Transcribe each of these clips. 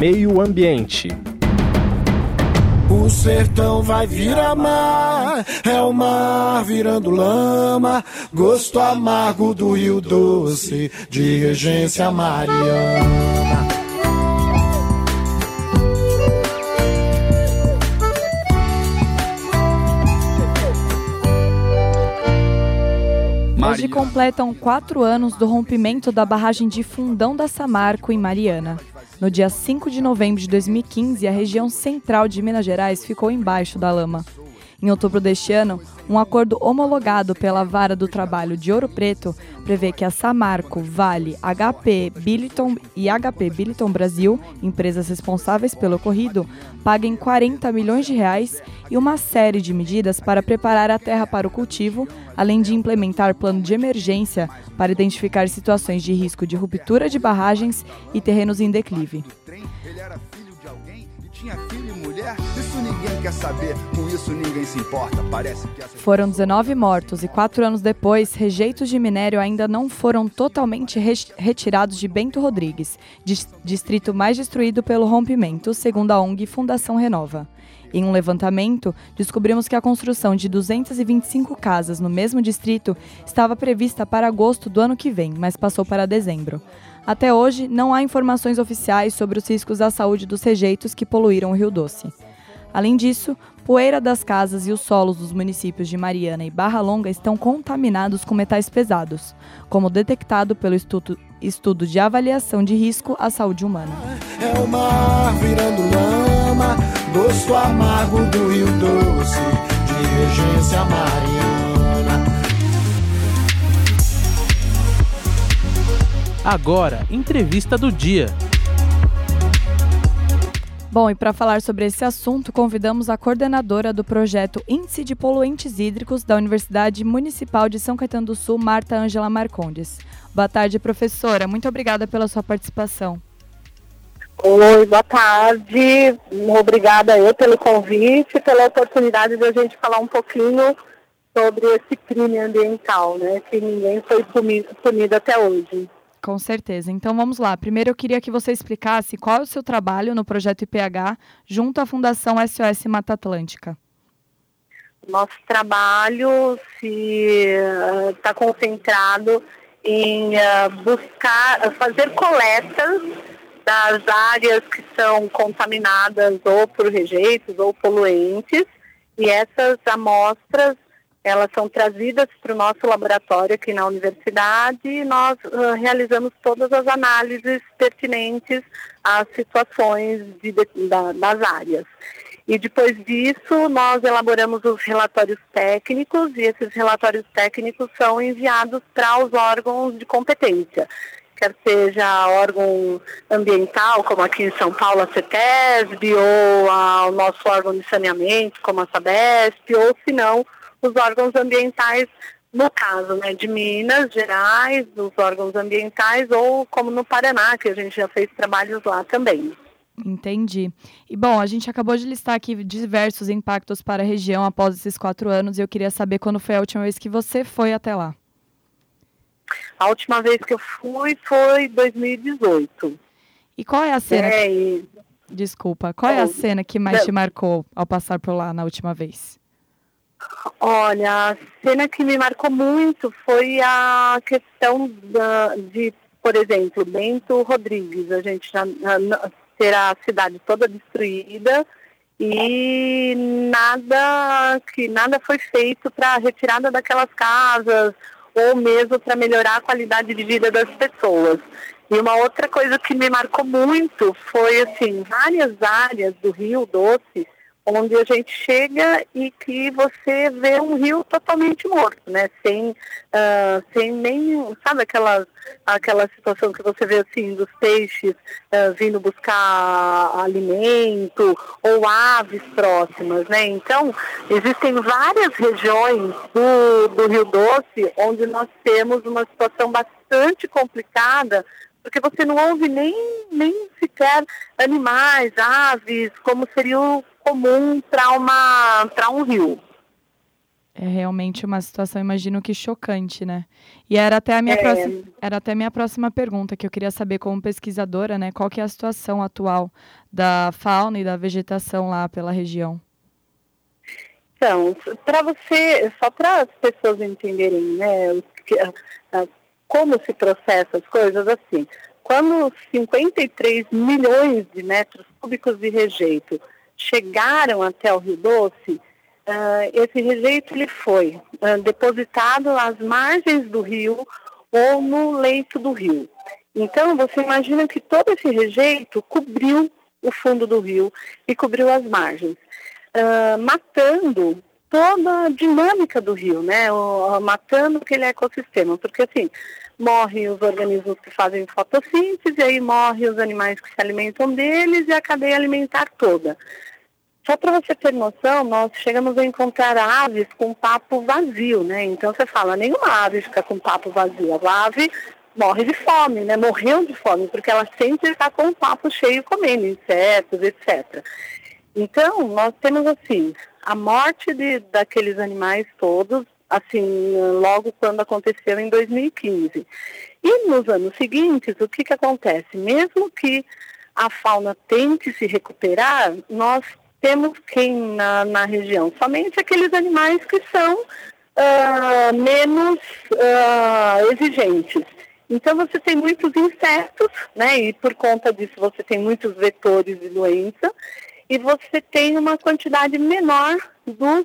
Meio Ambiente. O sertão vai virar mar, é o mar virando lama, gosto amargo do Rio Doce, de regência mariana. Hoje completam quatro anos do rompimento da barragem de Fundão da Samarco, em Mariana. No dia 5 de novembro de 2015, a região central de Minas Gerais ficou embaixo da lama. Em outubro deste ano, um acordo homologado pela Vara do Trabalho de Ouro Preto prevê que a Samarco, Vale, HP, Billiton e HP Billiton Brasil, empresas responsáveis pelo ocorrido, paguem 40 milhões de reais e uma série de medidas para preparar a terra para o cultivo, além de implementar plano de emergência para identificar situações de risco de ruptura de barragens e terrenos em declive tinha filho e mulher? Ninguém quer saber, com isso ninguém se importa. Parece que. Foram 19 mortos e quatro anos depois, rejeitos de minério ainda não foram totalmente re retirados de Bento Rodrigues, distrito mais destruído pelo rompimento, segundo a ONG Fundação Renova. Em um levantamento, descobrimos que a construção de 225 casas no mesmo distrito estava prevista para agosto do ano que vem, mas passou para dezembro. Até hoje, não há informações oficiais sobre os riscos à saúde dos rejeitos que poluíram o Rio Doce. Além disso, poeira das casas e os solos dos municípios de Mariana e Barra Longa estão contaminados com metais pesados, como detectado pelo Estudo, estudo de Avaliação de Risco à Saúde Humana. É o mar virando lama, gosto amargo do Rio Doce, de regência mariana. Agora, entrevista do dia. Bom, e para falar sobre esse assunto, convidamos a coordenadora do projeto Índice de Poluentes Hídricos da Universidade Municipal de São Caetano do Sul, Marta Ângela Marcondes. Boa tarde, professora. Muito obrigada pela sua participação. Oi, boa tarde. Obrigada eu pelo convite e pela oportunidade de a gente falar um pouquinho sobre esse crime ambiental, né, que ninguém foi punido até hoje. Com certeza. Então vamos lá. Primeiro eu queria que você explicasse qual é o seu trabalho no projeto IPH junto à Fundação SOS Mata Atlântica. Nosso trabalho está uh, concentrado em uh, buscar, fazer coletas das áreas que são contaminadas ou por rejeitos ou poluentes e essas amostras elas são trazidas para o nosso laboratório aqui na universidade e nós uh, realizamos todas as análises pertinentes às situações de, de, da, das áreas. E depois disso, nós elaboramos os relatórios técnicos e esses relatórios técnicos são enviados para os órgãos de competência, quer seja órgão ambiental, como aqui em São Paulo a CETESB, ou o nosso órgão de saneamento, como a SABESP, ou se não, os órgãos ambientais, no caso né, de Minas Gerais, os órgãos ambientais, ou como no Paraná, que a gente já fez trabalhos lá também. Entendi. E bom, a gente acabou de listar aqui diversos impactos para a região após esses quatro anos e eu queria saber quando foi a última vez que você foi até lá. A última vez que eu fui foi 2018. E qual é a cena? É, que... Desculpa, qual é a cena que mais te marcou ao passar por lá na última vez? Olha, a cena que me marcou muito foi a questão da, de, por exemplo, Bento Rodrigues. A gente já terá a cidade toda destruída e nada que nada foi feito para a retirada daquelas casas ou mesmo para melhorar a qualidade de vida das pessoas. E uma outra coisa que me marcou muito foi assim, várias áreas do Rio Doce onde a gente chega e que você vê um rio totalmente morto, né? Sem, uh, sem nem, sabe aquela, aquela situação que você vê assim dos peixes uh, vindo buscar alimento ou aves próximas, né? Então, existem várias regiões do, do Rio Doce onde nós temos uma situação bastante complicada porque você não ouve nem, nem sequer animais, aves, como seria o comum para uma para um rio. É realmente uma situação, imagino que chocante, né? E era até a minha, é... próxima, era até minha próxima pergunta, que eu queria saber como pesquisadora, né, qual que é a situação atual da fauna e da vegetação lá pela região. Então, para você, só para as pessoas entenderem, né, como se processa as coisas, assim, quando 53 milhões de metros cúbicos de rejeito chegaram até o Rio Doce, uh, esse rejeito ele foi uh, depositado às margens do rio ou no leito do rio. Então, você imagina que todo esse rejeito cobriu o fundo do rio e cobriu as margens, uh, matando toda a dinâmica do rio, né? O, matando aquele ecossistema, porque assim, morrem os organismos que fazem fotossíntese, aí morrem os animais que se alimentam deles e a cadeia alimentar toda. Só para você ter noção, nós chegamos a encontrar aves com papo vazio, né? Então você fala, nenhuma ave fica com papo vazio. A ave morre de fome, né? Morreu de fome, porque ela sempre está com o papo cheio comendo insetos, etc. Então, nós temos assim, a morte de, daqueles animais todos, assim, logo quando aconteceu em 2015. E nos anos seguintes, o que, que acontece? Mesmo que a fauna tente se recuperar, nós temos quem na, na região? Somente aqueles animais que são uh, menos uh, exigentes. Então você tem muitos insetos, né? E por conta disso você tem muitos vetores de doença e você tem uma quantidade menor dos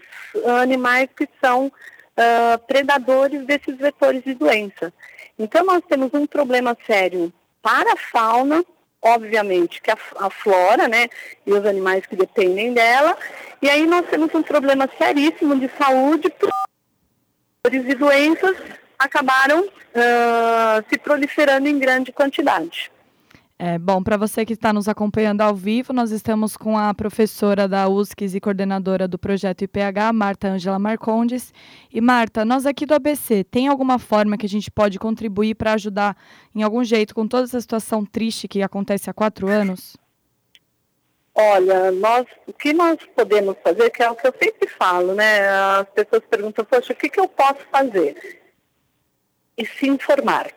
animais que são uh, predadores desses vetores de doença. Então nós temos um problema sério para a fauna, obviamente, que a, a, flora, né, e os animais que dependem dela, e aí nós temos um problema seríssimo de saúde, e doenças acabaram uh, se proliferando em grande quantidade. É, bom, para você que está nos acompanhando ao vivo, nós estamos com a professora da USCS e coordenadora do projeto IPH, Marta Ângela Marcondes. E Marta, nós aqui do ABC, tem alguma forma que a gente pode contribuir para ajudar em algum jeito com toda essa situação triste que acontece há quatro anos? Olha, nós, o que nós podemos fazer, que é o que eu sempre falo, né? As pessoas perguntam, poxa, o que, que eu posso fazer? E se informar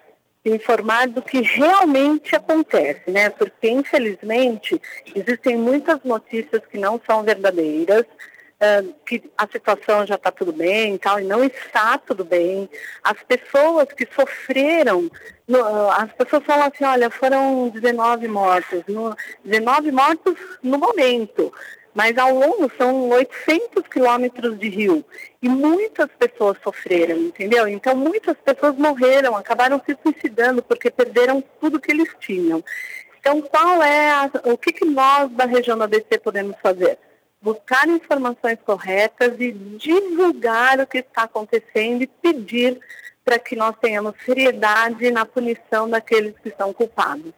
informar do que realmente acontece, né? Porque, infelizmente, existem muitas notícias que não são verdadeiras, uh, que a situação já está tudo bem e tal, e não está tudo bem. As pessoas que sofreram, no, uh, as pessoas falam assim, olha, foram 19 mortos, no, 19 mortos no momento mas ao longo são 800 quilômetros de rio e muitas pessoas sofreram, entendeu? Então muitas pessoas morreram, acabaram se suicidando porque perderam tudo que eles tinham. Então qual é a, o que, que nós da região do ABC podemos fazer? Buscar informações corretas e divulgar o que está acontecendo e pedir para que nós tenhamos seriedade na punição daqueles que são culpados.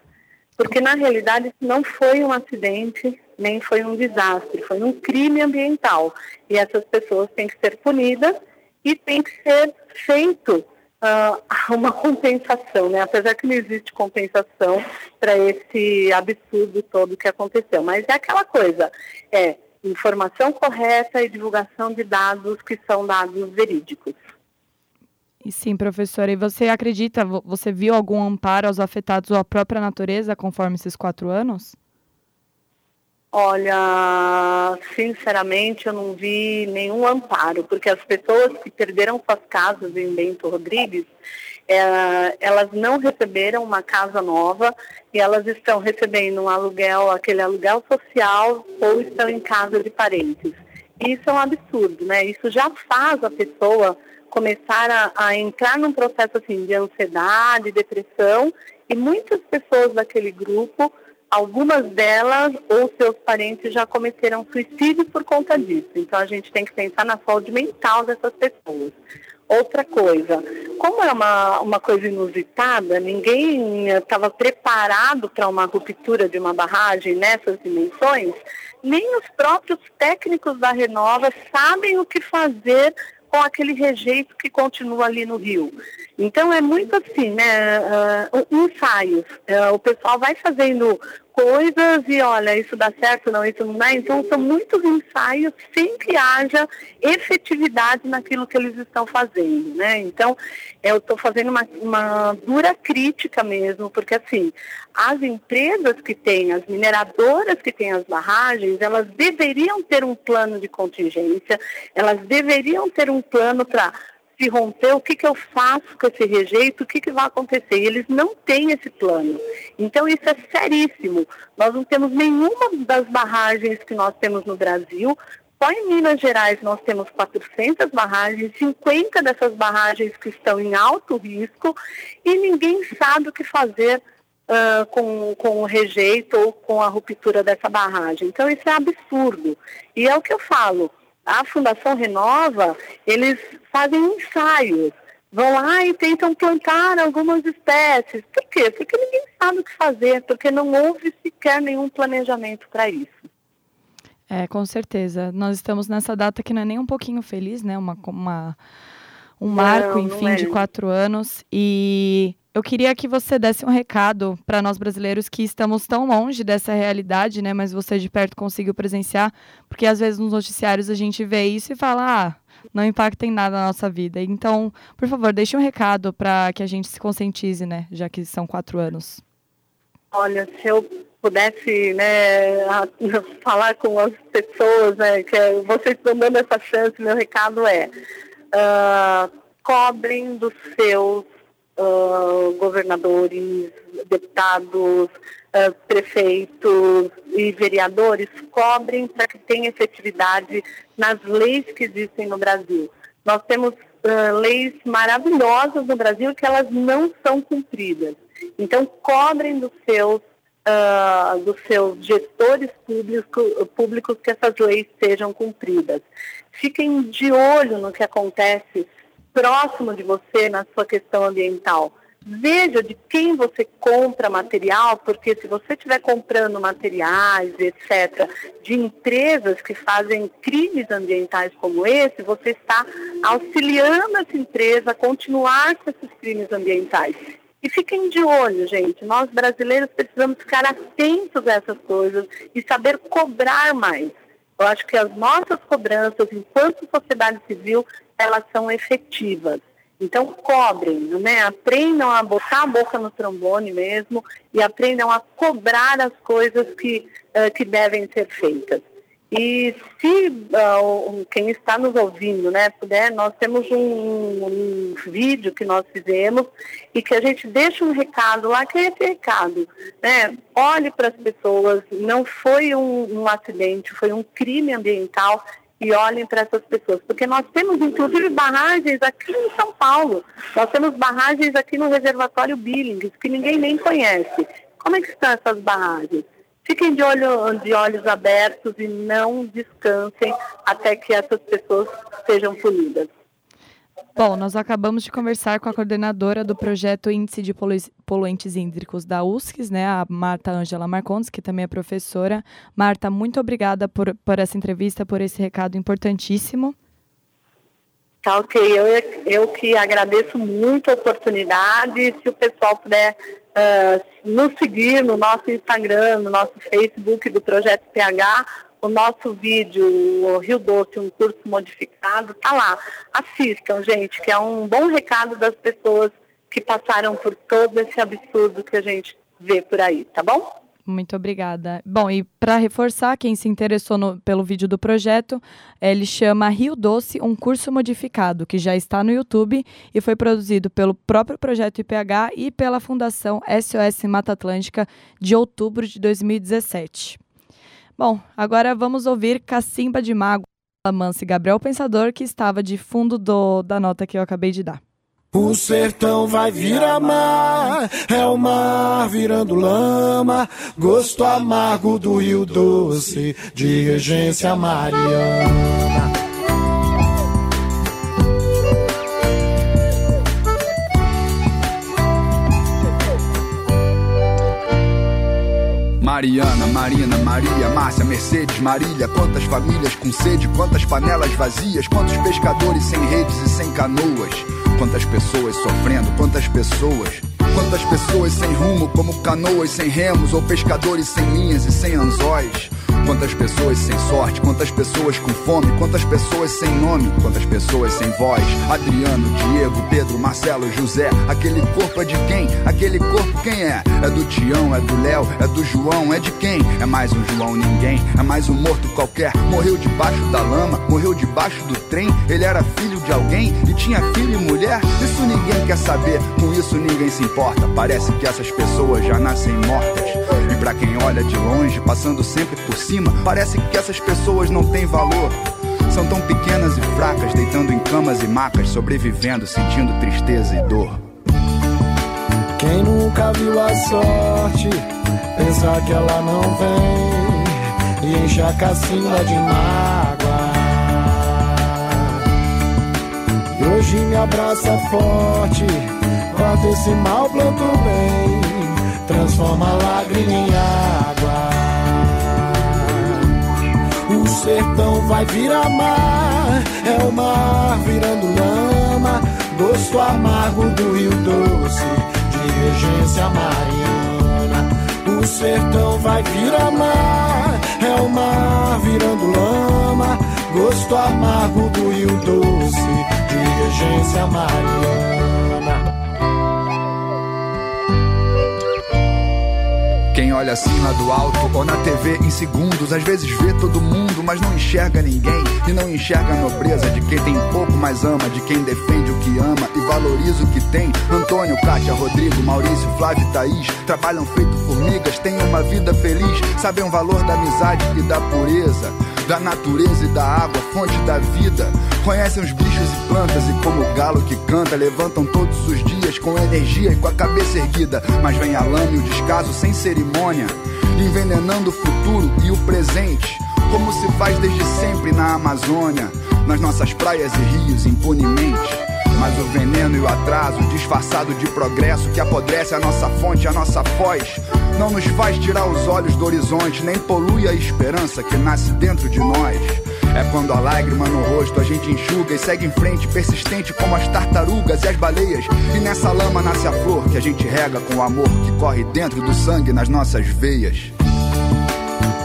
Porque na realidade isso não foi um acidente, nem foi um desastre, foi um crime ambiental. E essas pessoas têm que ser punidas e tem que ser feito uh, uma compensação, né? Apesar que não existe compensação para esse absurdo todo que aconteceu. Mas é aquela coisa, é informação correta e divulgação de dados que são dados verídicos. E sim, professora, e você acredita, você viu algum amparo aos afetados ou à própria natureza conforme esses quatro anos? Olha, sinceramente eu não vi nenhum amparo, porque as pessoas que perderam suas casas em Bento Rodrigues, é, elas não receberam uma casa nova e elas estão recebendo um aluguel, aquele aluguel social, ou estão em casa de parentes. Isso é um absurdo, né? Isso já faz a pessoa começar a, a entrar num processo assim de ansiedade, depressão, e muitas pessoas daquele grupo Algumas delas ou seus parentes já cometeram suicídio por conta disso. Então a gente tem que pensar na saúde mental dessas pessoas. Outra coisa, como é uma, uma coisa inusitada, ninguém estava preparado para uma ruptura de uma barragem nessas dimensões, nem os próprios técnicos da Renova sabem o que fazer com aquele rejeito que continua ali no rio. Então é muito assim, né? Uh, ensaios. Uh, o pessoal vai fazendo coisas e olha, isso dá certo, não, isso não dá. Então são muitos ensaios sem que haja efetividade naquilo que eles estão fazendo, né? Então eu estou fazendo uma, uma dura crítica mesmo, porque assim, as empresas que têm, as mineradoras que têm as barragens, elas deveriam ter um plano de contingência, elas deveriam ter um plano para se romper, o que, que eu faço com esse rejeito, o que, que vai acontecer? E eles não têm esse plano. Então isso é seríssimo. Nós não temos nenhuma das barragens que nós temos no Brasil. Só em Minas Gerais nós temos 400 barragens, 50 dessas barragens que estão em alto risco e ninguém sabe o que fazer uh, com, com o rejeito ou com a ruptura dessa barragem. Então isso é absurdo. E é o que eu falo a Fundação Renova, eles fazem ensaios, vão lá e tentam plantar algumas espécies. Por quê? Porque ninguém sabe o que fazer, porque não houve sequer nenhum planejamento para isso. É, com certeza. Nós estamos nessa data que não é nem um pouquinho feliz, né? Uma, uma um marco, não, enfim, não é. de quatro anos. E eu queria que você desse um recado para nós brasileiros que estamos tão longe dessa realidade, né? Mas você de perto conseguiu presenciar, porque às vezes nos noticiários a gente vê isso e fala, ah, não impacta em nada na nossa vida. Então, por favor, deixe um recado para que a gente se conscientize, né? Já que são quatro anos. Olha, se eu pudesse né, falar com as pessoas, né, que vocês estão dando essa chance, meu recado é uh, cobrem dos seus governadores, deputados, uh, prefeitos e vereadores cobrem para que tenha efetividade nas leis que existem no Brasil. Nós temos uh, leis maravilhosas no Brasil que elas não são cumpridas. Então, cobrem dos seus, uh, dos seus gestores públicos, públicos que essas leis sejam cumpridas. Fiquem de olho no que acontece próximo de você na sua questão ambiental. Veja de quem você compra material, porque se você estiver comprando materiais, etc., de empresas que fazem crimes ambientais como esse, você está auxiliando essa empresa a continuar com esses crimes ambientais. E fiquem de olho, gente. Nós brasileiros precisamos ficar atentos a essas coisas e saber cobrar mais. Eu acho que as nossas cobranças, enquanto sociedade civil, elas são efetivas. Então, cobrem, né? aprendam a botar a boca no trombone mesmo e aprendam a cobrar as coisas que, uh, que devem ser feitas. E se uh, quem está nos ouvindo né, puder, nós temos um, um, vídeo que nós fizemos e que a gente deixa um recado lá, que é esse recado. Né? Olhe para as pessoas, não foi um, um acidente, foi um crime ambiental e olhem para essas pessoas, porque nós temos inclusive barragens aqui em São Paulo, nós temos barragens aqui no reservatório Billings, que ninguém nem conhece. Como é que estão essas barragens? Fiquem de, olho, de olhos abertos e não descansem até que essas pessoas sejam punidas. Bom, nós acabamos de conversar com a coordenadora do projeto Índice de Poluentes Hídricos da USCS, né, a Marta Ângela Marcondes, que também é professora. Marta, muito obrigada por, por essa entrevista, por esse recado importantíssimo. Tá ok, eu, eu que agradeço muito a oportunidade. Se o pessoal puder uh, nos seguir no nosso Instagram, no nosso Facebook do Projeto PH, o nosso vídeo, o Rio Doce, um curso modificado, tá lá. Assistam, gente, que é um bom recado das pessoas que passaram por todo esse absurdo que a gente vê por aí, tá bom? Muito obrigada. Bom, e para reforçar, quem se interessou no, pelo vídeo do projeto, ele chama Rio Doce, um curso modificado, que já está no YouTube e foi produzido pelo próprio projeto IPH e pela Fundação SOS Mata Atlântica de outubro de 2017. Bom, agora vamos ouvir Cacimba de Mago, Mansa e Gabriel Pensador, que estava de fundo do, da nota que eu acabei de dar. O sertão vai virar mar, é o mar virando lama, gosto amargo do rio doce, de regência mariana. Mariana, Marina, Maria, Márcia, Mercedes, Marília. Quantas famílias com sede, quantas panelas vazias, quantos pescadores sem redes e sem canoas. Quantas pessoas sofrendo, quantas pessoas. Quantas pessoas sem rumo, como canoas sem remos, ou pescadores sem linhas e sem anzóis. Quantas pessoas sem sorte, quantas pessoas com fome, quantas pessoas sem nome, quantas pessoas sem voz. Adriano, Diego, Pedro, Marcelo, José. Aquele corpo é de quem? Aquele corpo quem é? É do Tião, é do Léo, é do João, é de quem? É mais um João ninguém, é mais um morto qualquer. Morreu debaixo da lama, morreu debaixo do trem. Ele era filho de alguém e tinha filho e mulher. Quer saber, com isso ninguém se importa. Parece que essas pessoas já nascem mortas. E pra quem olha de longe, passando sempre por cima, parece que essas pessoas não têm valor. São tão pequenas e fracas, deitando em camas e macas, sobrevivendo, sentindo tristeza e dor. Quem nunca viu a sorte, pensar que ela não vem e enche a cacina de mágoa. Hoje me abraça forte, corta esse mal, planto bem, transforma a lágrima em água. O sertão vai virar mar, é o mar virando lama, gosto amargo do rio doce, de regência mariana. O sertão vai virar mar, é o mar virando lama, gosto amargo do rio doce, mariana. Quem olha lá do alto ou na TV em segundos, às vezes vê todo mundo, mas não enxerga ninguém. E não enxerga a nobreza de quem tem pouco, mas ama, de quem defende o que ama e valoriza o que tem. Antônio, Kátia, Rodrigo, Maurício, Flávio e Thaís trabalham feito formigas, têm uma vida feliz, sabem o valor da amizade e da pureza da natureza e da água, fonte da vida. Conhecem os bichos e plantas e como o galo que canta, levantam todos os dias com energia e com a cabeça erguida. Mas vem a lama e o descaso sem cerimônia, envenenando o futuro e o presente, como se faz desde sempre na Amazônia, nas nossas praias e rios impunemente. Mas o veneno e o atraso, disfarçado de progresso, que apodrece a nossa fonte, a nossa voz, não nos faz tirar os olhos do horizonte, nem polui a esperança que nasce dentro de nós. É quando a lágrima no rosto a gente enxuga e segue em frente, persistente como as tartarugas e as baleias. E nessa lama nasce a flor que a gente rega com o amor que corre dentro do sangue nas nossas veias.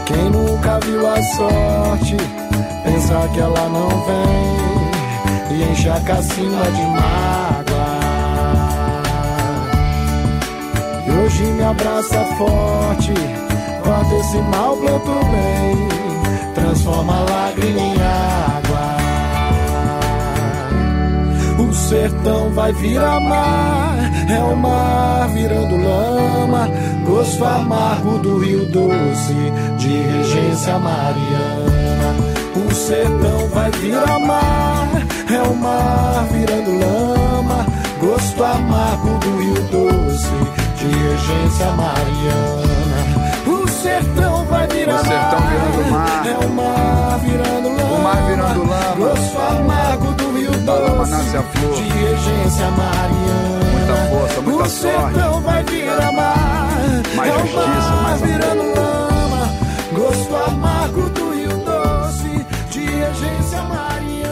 Quem nunca viu a sorte, pensar que ela não vem e enche a cacina de mágoa. E hoje me abraça forte, corta esse mal, planto bem, transforma a lágrima em água. O sertão vai virar mar, é o mar virando lama, gosto amargo do rio doce, de regência mariana. O sertão vai virar mar, é o mar virando lama, gosto amargo do rio doce, de regência mariana. O sertão vai virar o sertão virando mar, é o mar virando lama, o mar virando lama, gosto amargo do rio da doce, lama nasce a flor, de regência mariana. Muita força, muita o sorte. O sertão vai virar mar, mais é o mar mais virando amor. lama, gosto amargo do rio doce, de regência mariana.